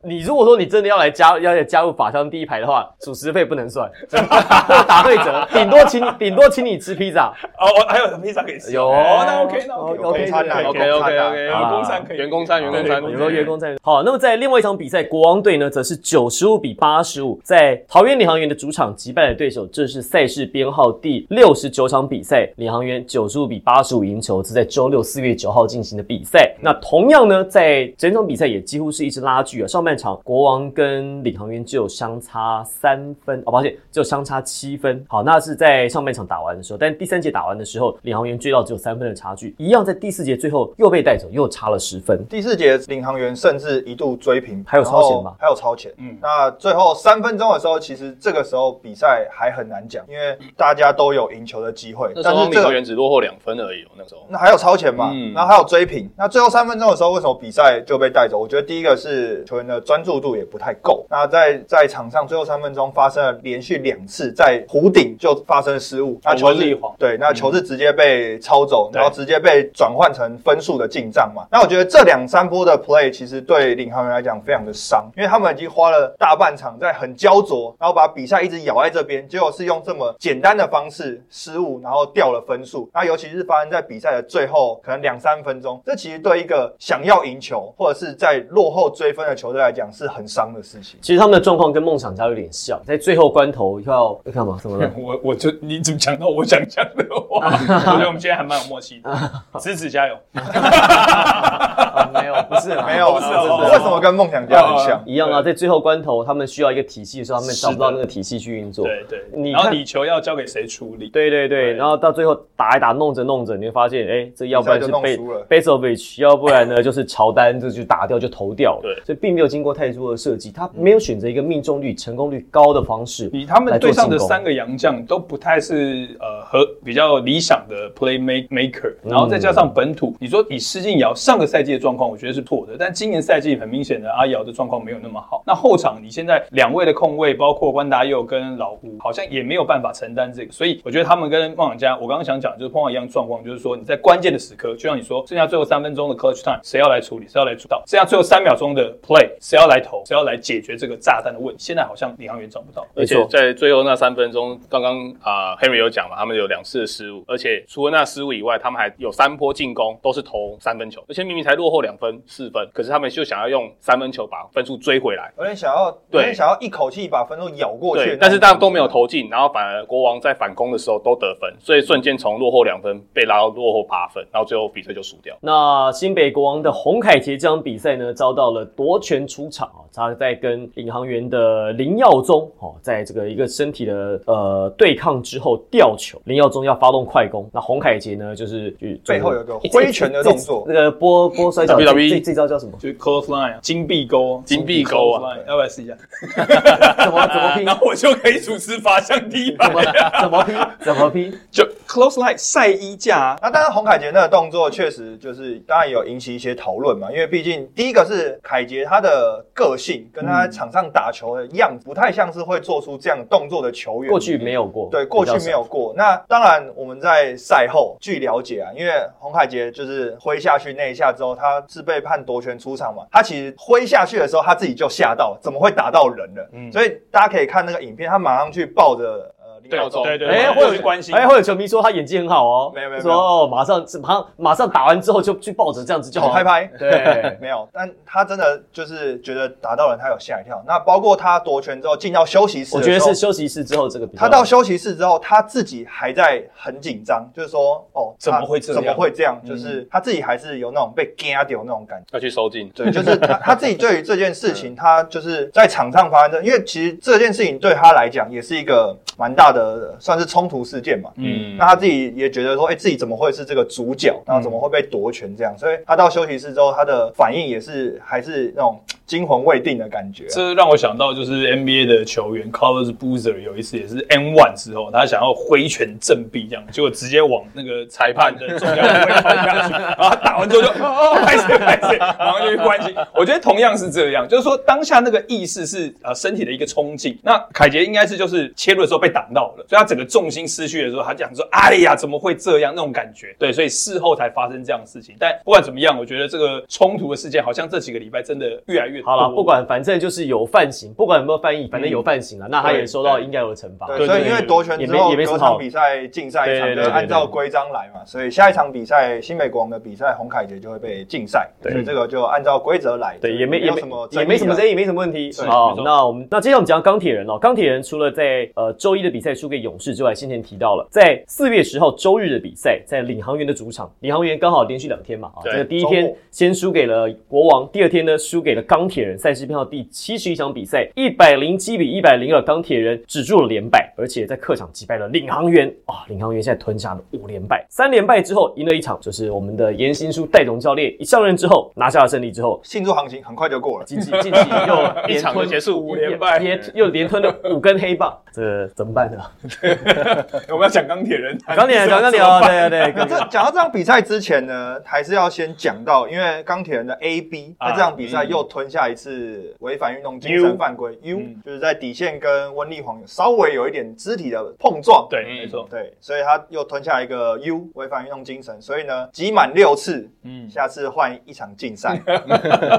你如果说你真的要来加 [LAUGHS] 要来加入法商第一排的话，主持费不能算，或 [LAUGHS] 打对折，[LAUGHS] 顶多请顶多请你吃披萨。哦，我还有披萨可以吃。有哦，那 OK，那哦 OK，，OK，餐啊可以有 OK OK 啊 OK，员工餐可以，员工餐员工餐员工餐。好，那么在另外一场比赛，国王队呢则是九十五比八十五，在桃园领航员的主场击败了对手。这是赛事编号第六十九场比赛，领航员九十五比八十五赢球，是在周六四月九号进行的比赛。那同样呢，在整场比赛也几乎是一直拉锯啊。上半场国王跟领航员只有相差三分，哦，抱歉，只有相差七分。好，那是在上半场打完的时候，但第三节打完的时候，领航员追到只有三分的差距，一样在第四节最后又被带走，又差了十分。第四节领航员甚至一度追平，还有超前吗还有超前。嗯嗯，那最后三分钟的时候，其实这个时候比赛还很难讲，因为大家都有赢球的机会，那时候领航但是这个员只落后两分而已哦，那时候。那还有超前嘛，嗯然后还有追平。那最后三分钟的时候，为什么比赛就被带走？我觉得第一个是球员的专注度也不太够。那在在场上最后三分钟发生了连续两次在弧顶就发生失误，那球是对，那球是直接被抄走，对然后直接被转换成分数的进账嘛。那我觉得这两三波的 play 其实对领航员来讲非常的伤，因为他们已经花了大半场在很焦灼，然后把比赛一直咬在这边，结果是用这么简单的方式失误，然后掉了分数。那尤其是发生在比赛的最后，可能两三分钟，这其实对一个想要赢球或者是在落后追分的球队来来讲是很伤的事情。其实他们的状况跟梦想家有点像，在最后关头要要干嘛？怎么了？[LAUGHS] 我我就你怎么讲到我想讲的话？[LAUGHS] 我觉得我们今天还蛮有默契的，支持加油。啊 [LAUGHS] 没有，不是没有，不是哦为什么跟梦想家很像？一样啊，在最后关头，他们需要一个体系的时候，他们找不到那个体系去运作。对对，然后你球要交给谁处理？对对对，然后到最后打一打，弄着弄着，你会发现，哎，这要不然就贝弄输了贝 o v i c 要不然呢就是乔丹，这就打掉就投掉了。对所以并没有经过太多的设计，他没有选择一个命中率、成功率高的方式。以他们队上的三个洋将都不太是呃和比较理想的 play make maker，然后再加上本土，你说以施晋尧上个赛季的状况，我觉得是错的，但今年赛季很明显的阿瑶的状况没有那么好。那后场你现在两位的控卫，包括关达佑跟老胡，好像也没有办法承担这个，所以我觉得他们跟梦想家，我刚刚想讲就是碰到一样状况，就是说你在关键的时刻，就像你说，剩下最后三分钟的 clutch time，谁要来处理，谁要来主导，剩下最后三秒钟的 play，谁要来投，谁要来解决这个炸弹的问题，现在好像领航员找不到。而且在最后那三分钟，刚刚啊、Henry 有讲嘛，他们有两次的失误，而且除了那失误以外，他们还有三波进攻都是投三分球，而且明明才落后两分四分，可是他们就想要用三分球把分数追回来。有点想要，有对点想要一口气把分数咬过去。但是大家都没有投进，然后反而国王在反攻的时候都得分，所以瞬间从落后两分被拉到落后八分，然后最后比赛就输掉。那新北国王的洪凯杰这场比赛呢，遭到了夺权出场啊，他在跟领航员的林耀宗哦，在这个一个身体的呃对抗之后吊球，林耀宗要发动快攻，那洪凯杰呢就是去背后有个挥拳的动作那个波波摔跤这这招叫什么？就是 close line 啊，金币钩，金币钩啊要不要试一下？[LAUGHS] 怎么怎么拼？然后我就可以主持法象第一怎么排，怎么拼？怎么拼？[LAUGHS] 就 close line 晒衣架啊，那当然，洪凯杰那个动作确实就是，当然有引起一些讨论嘛。因为毕竟第一个是凯杰他的个性跟他场上打球的样子不太像是会做出这样动作的球员。过去没有过，对，过去没有过。那当然，我们在赛后据了解啊，因为洪凯杰就是挥下去那一下之后，他是被判夺权出场嘛。他其实挥下去的时候，他自己就吓到，怎么会打到人了？嗯所以大家可以看那个影片，他马上去抱着呃林耀宗，对对哎，会会有有关心哎，会有球迷说他演技很好哦，没有没有说哦，马上马上马上打完之后就去抱着这样子就好，好拍拍。对，[LAUGHS] 没有，但他真的就是觉得打到人，他有吓一跳。那包括他夺权之后进到休息室，我觉得是。休息室之后这个比他到休息室之后，他自己还在很紧张，就是说，哦，怎么会这样怎么会这样？嗯就是他自己还是有那种被嘎掉那种感觉。要去收进，对，就是他他自己对于这件事情，[LAUGHS] 他就是在场上发生的，因为其实这件事情对他来讲也是一个蛮大的，算是冲突事件嘛。嗯那他自己也觉得说，哎、自己怎么会是这个主角？然后怎么会被夺权这样？所以他到休息室之后，他的反应也是还是那种惊魂未定的感觉啊、这让我想到就是 NBA 的球员 Carlos Boozer 有一次也是 N one 之后，他想要挥拳振臂这样，结果直接往那个裁判的重要部位敲下去，[LAUGHS] 然后他打完之后就哦哦拍谁拍谁，然后就去关心。我觉得同样是这样，就是说当下那个意识是呃身体的一个冲劲。那凯杰应该是就是切入的时候被挡到了，所以他整个重心失去的时候，他讲说哎呀怎么会这样那种感觉。对，所以事后才发生这样的事情。但不管怎么样，我觉得这个冲突的事件好像这几个礼拜真的越来越。好了，不管反正就是有犯刑，不管有没有犯意，反正有犯刑了，那他也收到应该有的惩罚。对，所以因为夺权之后，也没也没什么好隔场比赛竞赛一场，对对对对就按照规章来嘛。所以下一场比赛，新美国王的比赛，洪凯杰就会被禁赛。所以这个就按照规则来。对，也没也没有什么也没什么争议议，没什么问题。是好没，错那我们那接下来我们讲钢铁人哦。钢铁人除了在呃周一的比赛输给勇士之外，先前提到了在四月十号周日的比赛，在领航员的主场，领航员刚好连续两天嘛啊，这个第一天先输给了国王，第二天呢输给了钢铁人。赛事编号第七十一场比赛，一百零七比一百零二，钢铁人止住了连败，而且在客场击败了领航员啊，领航员现在吞下了五连败，三连败之后赢了一场，就是我们的严新书戴总教练一上任之后拿下了胜利之后，庆祝行情很快就过了。近期近期又 [LAUGHS] 一场结束五连败也又连吞了五根黑棒，这怎么办呢？[LAUGHS] 我们要讲钢铁人，[LAUGHS] 钢铁人，讲钢铁人哦，[LAUGHS] 对对对，这讲到这场比赛之前呢，还是要先讲到，因为钢铁人的 A B 啊在这场比赛又吞下一次违反运动精神犯规 U，嗯。就是在底线跟温丽煌有稍微有一点肢体的碰撞。对，嗯。没错，对，所以他又吞下一个 U 违反运动精神，所以呢，集满六次，嗯，下次换一场竞赛，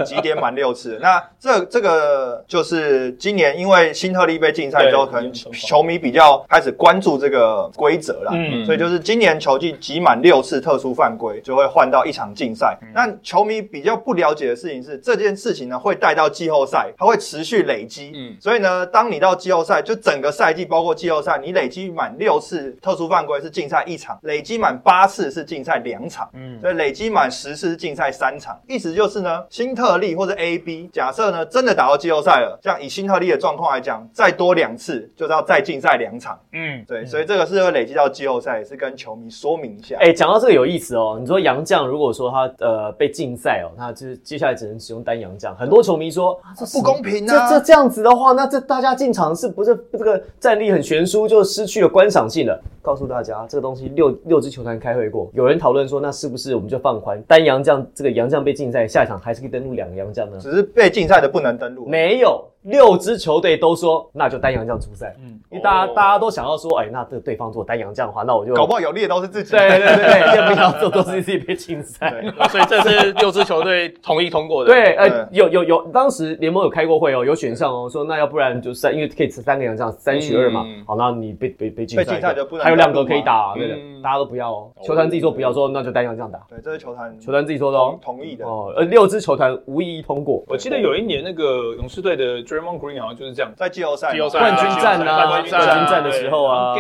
集点满六次。那这这个就是今年因为新特利被禁赛之后，可能球迷比较开始关注这个规则啦。嗯所以就是今年球季集满六次特殊犯规，就会换到一场竞赛。嗯那球迷比较不了解的事情是，这件事情呢会带到季后赛，它会持续累积。嗯所以呢，当你到季后赛，就整个赛季包括季后赛，你累积满六次特殊犯规是竞赛一场，累积满八次是竞赛两场，嗯，所以累积满十次是竞赛三场。意思就是呢，新特利或者 AB，假设呢真的打到季后赛了，像以新特利的状况来讲，再多两次就是要再竞赛两场。嗯，对，所以这个是会累积到季后赛，也是跟球迷说明一下。哎，讲到这个有意思哦。你说杨将如果说他呃被禁赛哦，那就是接下来只能使用单杨将。很多球迷说啊，这不公平啊这这这样子的话，那这大家进场是不是这个战力很悬殊，就失去了观赏性了？告诉大家，这个东西六六支球团开会过，有人讨论说，那是不是我们就放宽单杨将这个杨将被禁赛，下一场还是可以登录两个杨将呢？只是被禁赛的不能登录。没有，六支球队都说那就单阳将出赛，嗯因为大家、哦大家都想要说，哎，那这对方做单阳将的话，那我就搞不好有利的都是自己。对对对对，要 [LAUGHS] 不要做都是自己被禁赛。所以这是六支球队同意通过的。对，呃，有有有，当时联盟有开过会哦，有选项哦，说那要不然就三，因为可以三个洋将，三取二嘛嗯。好，那你被被被禁被赛，禁赛就不能还有两个可以打，对的，嗯大家都不要哦。球团自己说不要，说那就单阳将打，对，这是球团球团自己说的哦同。同意的。哦，呃，六支球团无异议通过。我记得有一年那个勇士队的 Draymond Green 好像就是这样，在季后赛，季后赛冠军战啊冠军战的时候啊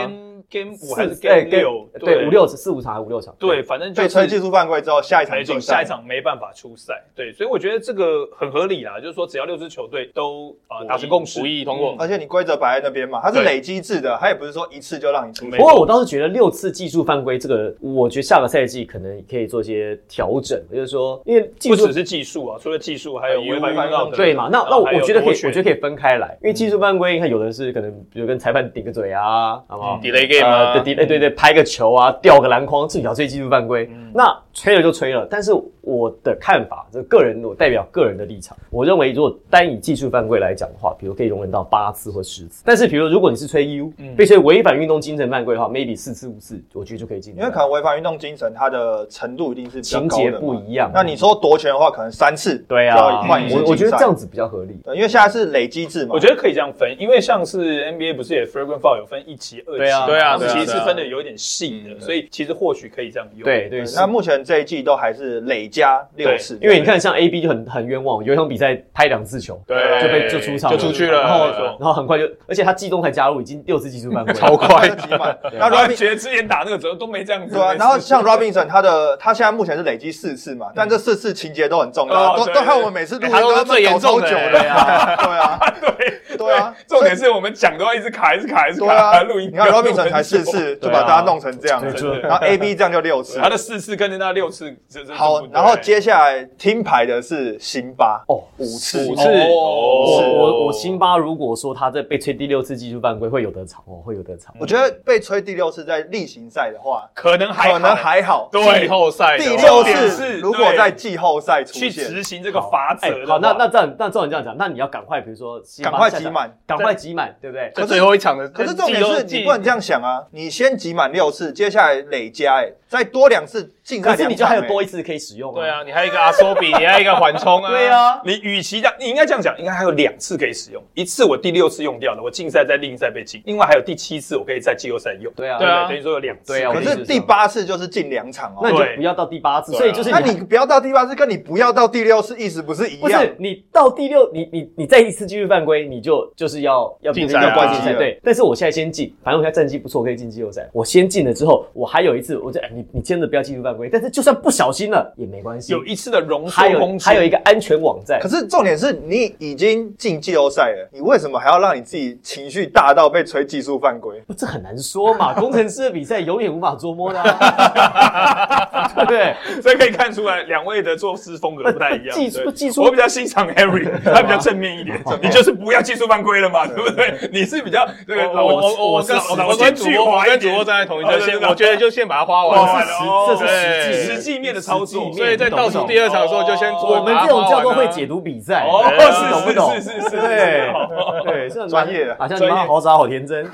Game 五还是 Game 六，对五六四五场还是五六场？对，反正就是被吹技术犯规之后，下一场没错，下一场没办法出赛，对，所以我觉得这个很合理啦，就是说只要六支球队都呃达成共识，无异议通过而且你规则摆在那边嘛，它是累积制的，它也不是说一次就让你出不。过我倒是觉得六次技术犯规这个，我觉得下个赛季可能可以做一些调整，就是说，因为技术不只是技术啊，除了技术还有违反运动的，对嘛？那那我我觉得可以，我觉得可以分开来，因为技术犯规，你看有的是可能，比如跟裁判顶个嘴啊，好不好？delay game 啊呃，对对对对，拍个球啊，吊个篮筐，这叫吹技术犯规。那吹了就吹了，但是我的看法，这个人我代表个人的立场，我认为如果单以技术犯规来讲的话，比如可以容忍到八次或十次，但是比如如果你是吹 U，被吹违反运动精神犯规的话，maybe 四次五次，我觉得就可以进。因为可能违反运动精神，它的程度一定是比较情节高的嘛不一样。那你说夺权的话，可能三次对啊，换一次我我觉得这样子比较合理。因为现在是累积制嘛。我觉得可以这样分，因为像是 NBA 不是也 flagrant foul 有分一期、二期，对啊对啊他们其实是分的有点细的，所以其实或许可以这样用。对对，对那目前这一季都还是累加六次，因为你看，像 A B 就很很冤枉，有一场比赛拍两次球，对就被就出场就出去了然后然后很快就，而且他季中才加入，已经六次技术犯规，[LAUGHS] 超快他就挤满。那 Robin 觉得之前打那个时候都没这样子，对啊，然后像 Robinson 他的他现在目前是累积四次嘛，但这四次情节都很重要，都都害我们每次录音都最严搞超久重的呀，对啊，[LAUGHS] 对对啊，重点是我们讲都要一直卡，一直卡，一直对卡，啊，录音。你看 Robinson 才四次就把大家弄成这样对了，就然后 AB 这样就六次他。的四次跟着那六次，好，然后接下来听牌的是辛巴哦五次，五次我哦我我辛巴如果说他在被吹第六次技术犯规，会有得吵哦，会有得吵。我觉得被吹第六次在例行赛的话，可能还可能还好。对季后赛第六次如果在季后赛出去，执行这个法则。好，那那这样，那照你这样讲，那你要赶快，比如说赶快挤满赶快挤满，对不对？在最后一场的，可是重点是季你不能这样想啊！你先挤满六次，接下来累加，哎，再多两次进赛可是，你就还有多哎一次可以使用对啊，，你还有一个阿索比，[LAUGHS] 你还有一个缓冲啊，对，啊，你与其这样，你应该这样讲，应该还有两次可以使用，一次我第六次用掉了，我竞赛在另一赛被禁，另外还有第七次我可以在季后赛用。对啊，对啊。等于说有两次。对啊可是第八次就是进两场哦。那你就不要到第八次，所以就是那你不要到第八次，跟你不要到第六次意思不是一样？不是你到第六，你你你再一次继续犯规，你就就是要要竞赛啊。要关竞赛对，但是我现在先进，反正我现在战绩不错，我可以进季后赛。我先进了之后，我还有一次，我就哎你你真的不要继续犯规，但是就算不小心了也没关系，有一次的容还有错空间，还有一个安全网站可。是重点是你已经进季后赛了，你为什么还要让你自己情绪大到被吹技术犯规？不 [LAUGHS] 这很难说嘛，[LAUGHS] 工程师的比赛永远无法捉摸的、啊，[LAUGHS] 对不对？所以可以看出来两位的做事风格不太一样。技术技术我比较欣赏 Harry，他比较正面一点。你就是不要技术犯规了嘛，对不对？你是比较这个我我我我跟主播我跟主播站在同一阵线，我觉得就先把它花哦完。这是实际实际面的操作，在倒数第二场的时候就先我们这种叫做会解读比赛，哦对是懂不懂？是是是是对哦对，这专业的好像你专业妈好傻好天真。[LAUGHS]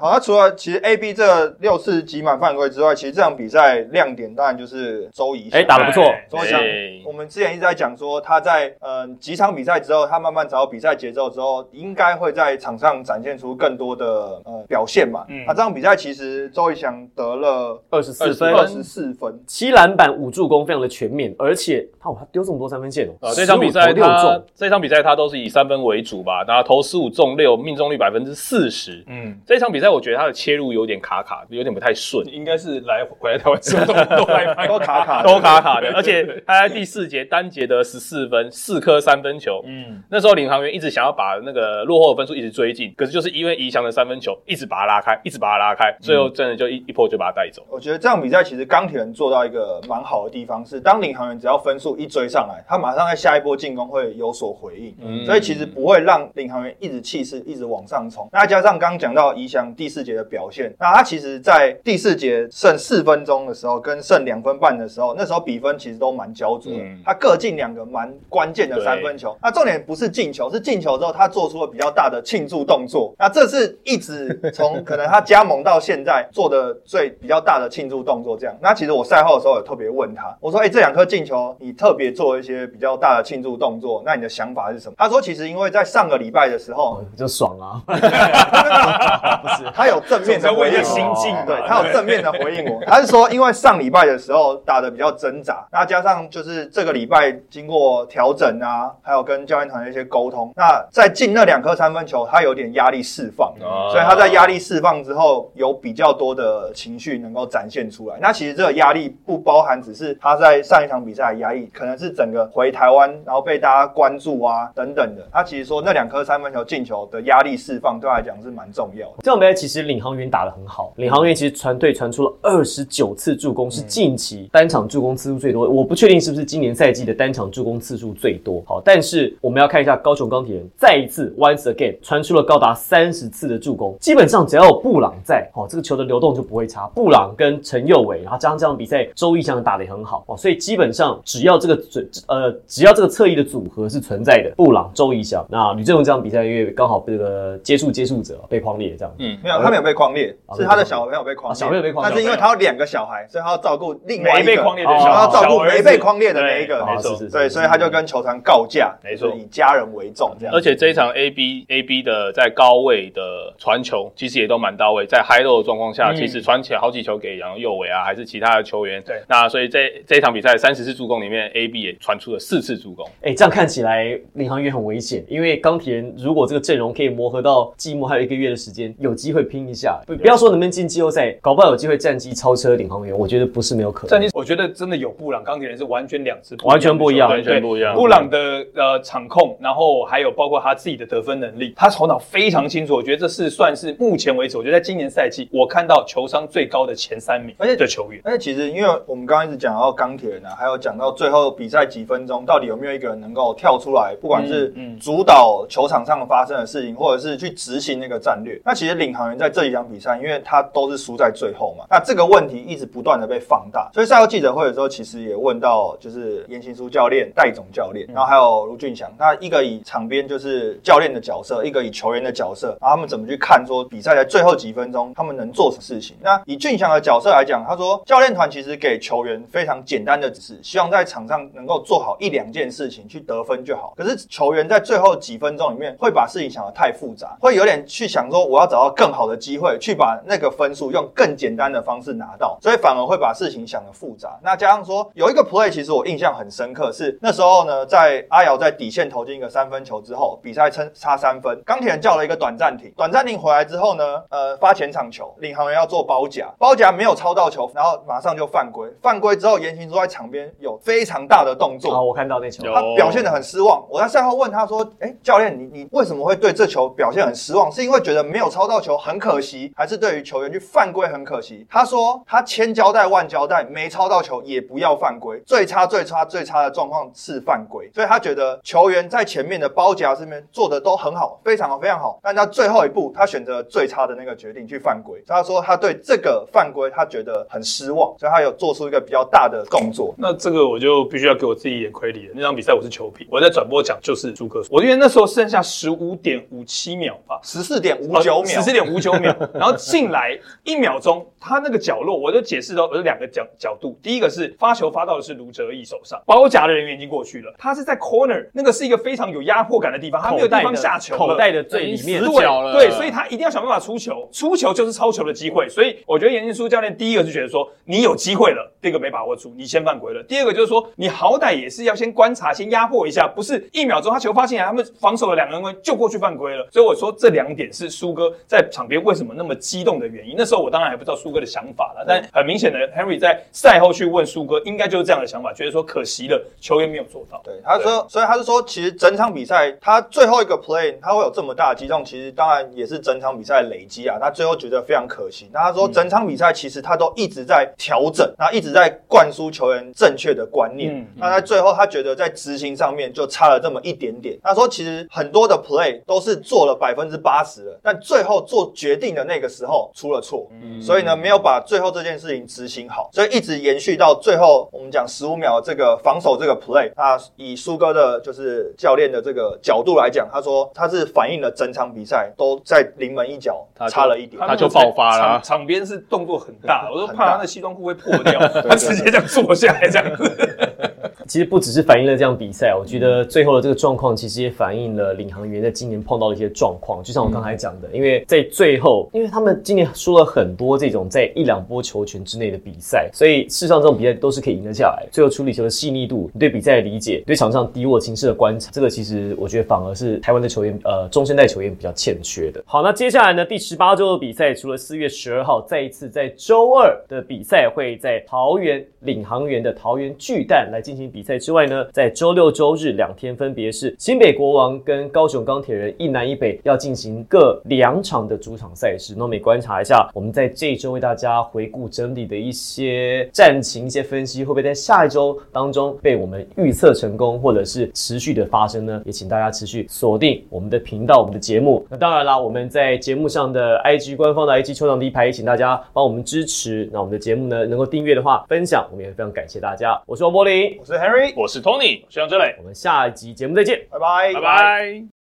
好，那除了其实 A、B 这六次集满犯规之外，其实这场比赛亮点当然就是周怡翔。哎，打得不错。周怡翔哎，我们之前一直在讲说他在呃几场比赛之后，他慢慢找到比赛节奏之后，应该会在场上展现出更多的呃表现嘛。嗯那这场比赛其实周怡翔得了二十四分，二十四分，七篮板五助攻，非常的全面，而且他他丢这么多三分线哦。呃，这场比赛六他中，这场比赛他都是以三分为主吧，然后投十五中六，命中率百分之四十。嗯，这场比赛我觉得他的切入有点卡卡，有点不太顺，应该是来回来台湾之后都 [LAUGHS] 都来都卡卡的都卡卡的。而且他在第四节单节得十四分，四颗三分球。嗯，那时候领航员一直想要把那个落后的分数一直追进，可是就是因为宜翔的三分球一直把他拉开，一直把他拉开，最后真的就一一波就把他带走。我觉得这场比赛其实钢铁人做到一个蛮好的地方是，当领航员只要分数一追上来，他马上在下一波进攻会有所回应，嗯所以其实不会让领航员一直气势一直往上冲。那加上刚刚讲到宜翔第四节的表现，那他其实在第四节剩四分钟的时候，跟剩两分半的时候，那时候比分其实都蛮焦灼的，嗯他各进两个蛮关键的三分球。那重点不是进球，是进球之后他做出了比较大的庆祝动作。那这是一直从可能他加盟到现在做的最比较大的庆祝动作。这样，那其实我赛后的时候有特别问他，我说：“哎、这两颗进球你特别做一些比较大的庆祝动作，那你的想法是什么？”他说：“其实因为在上个礼拜的时候，就爽啊！[LAUGHS] 不是，他有正面的回应心境对他有正面的回应我。他是说，因为上礼拜的时候打的比较挣扎，那加上就是这个礼拜经过调整啊，还有跟教练团的一些沟通，那在进那两颗三分球，他有点压力释放，哦所以他在压力释放之后，有比较多的情绪能够展现出来。那其实这个压力不包含只是他在上一场比赛的压力，可能是整个回台湾然后被大家关注啊等等的。他其实说那两颗三分球进球的压力释放，对他来讲是蛮重要的。这场比赛其实领航员打得很好，领航员其实传队传出了二十九次助攻，是近期单场助攻次数最多。我不确定是不是今年赛季的单场助攻次数最多。好，但是我们要看一下高雄钢铁人再一次 once again 传出了高达三十次的助攻，基本上只要有布朗在，哦，这个球的流动就不会差。布朗跟陈佑伟，然后加上这场比赛周一翔打得也很好哦，所以基本上只要这个准呃只要这个侧翼的组合是存在的，布朗、周一翔，那吕振荣这场比赛因为刚好这个接触接触者被框裂这样。嗯，没有，他没有被框裂，哦是他的小朋友被框裂，哦小朋友被框裂但是因为他有两个小孩，所以他要照顾另外一个没被框裂的哦想要照顾没被框裂的那一个，没错对，所以他就跟球团告假，没错以家人为重这样。而且这一场 A B A B 的在高位的传球，其实也都蛮到位。在 high low 的状况下，嗯其实传起来好几球给杨佑伟啊，还是其他的球员。对那所以这这一场比赛三十次助攻里面，A B 也传出了四次助攻。哎、这样看起来领航员很危险，因为钢铁人如果这个阵容可以磨合到季末还有一个月的时间，有机会拼一下。不不要说能不能进季后赛，搞不好有机会战绩超车领航员，我觉得不是没有可能。战绩我觉得真的有布朗钢铁人是完全两支完全不一样完全不一样布朗的呃场控，然后还有包括他自己的得分能力，他头脑非常清楚。我觉得这是算是目前为止，我觉得在今年赛季我看到球商最高的前三名，而且的球员。而且其实，因为我们刚刚一直讲到钢铁人啊，还有讲到最后比赛几分钟，到底有没有一个人能够跳出来，不管是主导球场上发生的事情，或者是去执行那个战略。那其实领航员在这几场比赛，因为他都是输在最后嘛，那这个问题一直不断的被放大。所以赛后记者会的时候，其实也问到就是严行书教练、戴总教练，然后还有卢俊祥，那一个以场边就是教练的角色，一个以球员的角色，然后他们怎么去看说比赛在最后几分钟，他们能做什么事情？那以俊祥的角色来讲，他说教练团其实给球员非常常简单的指示，希望在场上能够做好一两件事情去得分就好。可是球员在最后几分钟里面会把事情想得太复杂，会有点去想说我要找到更好的机会去把那个分数用更简单的方式拿到，所以反而会把事情想得复杂。那加上说有一个 play，其实我印象很深刻，是那时候呢，在阿瑶在底线投进一个三分球之后，比赛差差三分，钢铁人叫了一个短暂停，短暂停回来之后呢，呃，发前场球，领航员要做包夹，包夹没有抄到球，然后马上就犯规，犯规之后，严行书在场边有非常大的动作，啊，我看到那球，他表现的很失望。我在赛后问他说：“哎、教练，你你为什么会对这球表现很失望？是因为觉得没有抄到球很可惜，还是对于球员去犯规很可惜？”他说：“他千交代万交代，没抄到球也不要犯规。最差最差最差的状况是犯规，所以他觉得球员在前面的包夹这边做的都很好，非常好，非常好。但他最后一步，他选择最差的那个决定去犯规。所以他说他对这个犯规他觉得很失望，所以他有做出一个比较大的动作。那这个我就必须要给我自己一点亏理了。那场比赛我是球评，我在转播讲就是朱克，我因为那时候剩下十五点五七秒吧，十四点五九秒，十四点五五九秒，[LAUGHS] 然后进来一秒钟，他那个角落我就解释到有两个角角度，第一个是发球发到的是卢哲义手上，包夹的人员已经过去了，他是在 corner，那个是一个非常有压迫感的地方，他没有地方下球了口袋的最里面死角了对，对，所以他一定要想办法出球，出球就是超球的机会。所以我觉得严金书教练第一个是觉得说你有机会了，第二个没把握住，你先犯规了。第二个就是说你好歹也是要先观察，先压迫一下，不是一秒钟他球发进来，他们防守的两个人就过去犯规了。所以我说这两点是苏哥在场边为什么那么激动的原因。那时候我当然还不知道苏哥的想法了，但很明显的 Henry 在赛后去问苏哥，应该就是这样的想法，觉得说可惜了，球员没有做到。对，他说，所以他是说，其实整场比赛他最后一个 play 他会有这么大的激动，其实当然也是整场比赛的累积啊。他最后觉得非常可惜。那他说，整场比赛其实他都一直在调整，那一直在灌输球员正确的观念。嗯那在最后，他觉得在执行上面就差了这么一点点。他说，其实很多的 play 都是做了百分之八十了，但最后做决定的那个时候出了错，所以呢，没有把最后这件事情执行好，所以一直延续到最后，我们讲十五秒这个防守这个 play，那以苏哥的就是教练的这个角度来讲，他说他是反映了整场比赛都在临门一脚他差了一点。他就爆发了场场边是动作很大，我都怕他的西装裤会破掉，[LAUGHS] 他直接这样坐下来这样子。其实不只是反映了这样比赛，我觉得最后的这个状况其实也反映了领航员在今年碰到的一些状况。就像我刚才讲的，因为在最后，因为他们今年输了很多这种在一两波球权之内的比赛，所以事实上这种比赛都是可以赢得下来。最后处理球的细腻度、你对比赛的理解、对场上敌我情势的观察，这个其实我觉得反而是台湾的球员，呃，中生代球员比较欠缺的。好，那接下来呢，第十八周的比赛，除了四月十二号再一次在周二的比赛会在桃园领航员的桃园巨蛋来进行比比赛之外呢，在周六周日两天分别是新北国王跟高雄钢铁人一南一北要进行各两场的主场赛事。那我们也观察一下，我们在这一周为大家回顾整理的一些战情、一些分析，会不会在下一周当中被我们预测成功，或者是持续的发生呢？也请大家持续锁定我们的频道、我们的节目。那当然啦，我们在节目上的 IG 官方的 IG 球场第一排，也请大家帮我们支持。那我们的节目呢，能够订阅的话，分享，我们也非常感谢大家。我是王柏林，我是 Henry，我是 Tony，我是杨哲磊。我们下一集节目再见。拜拜，拜拜。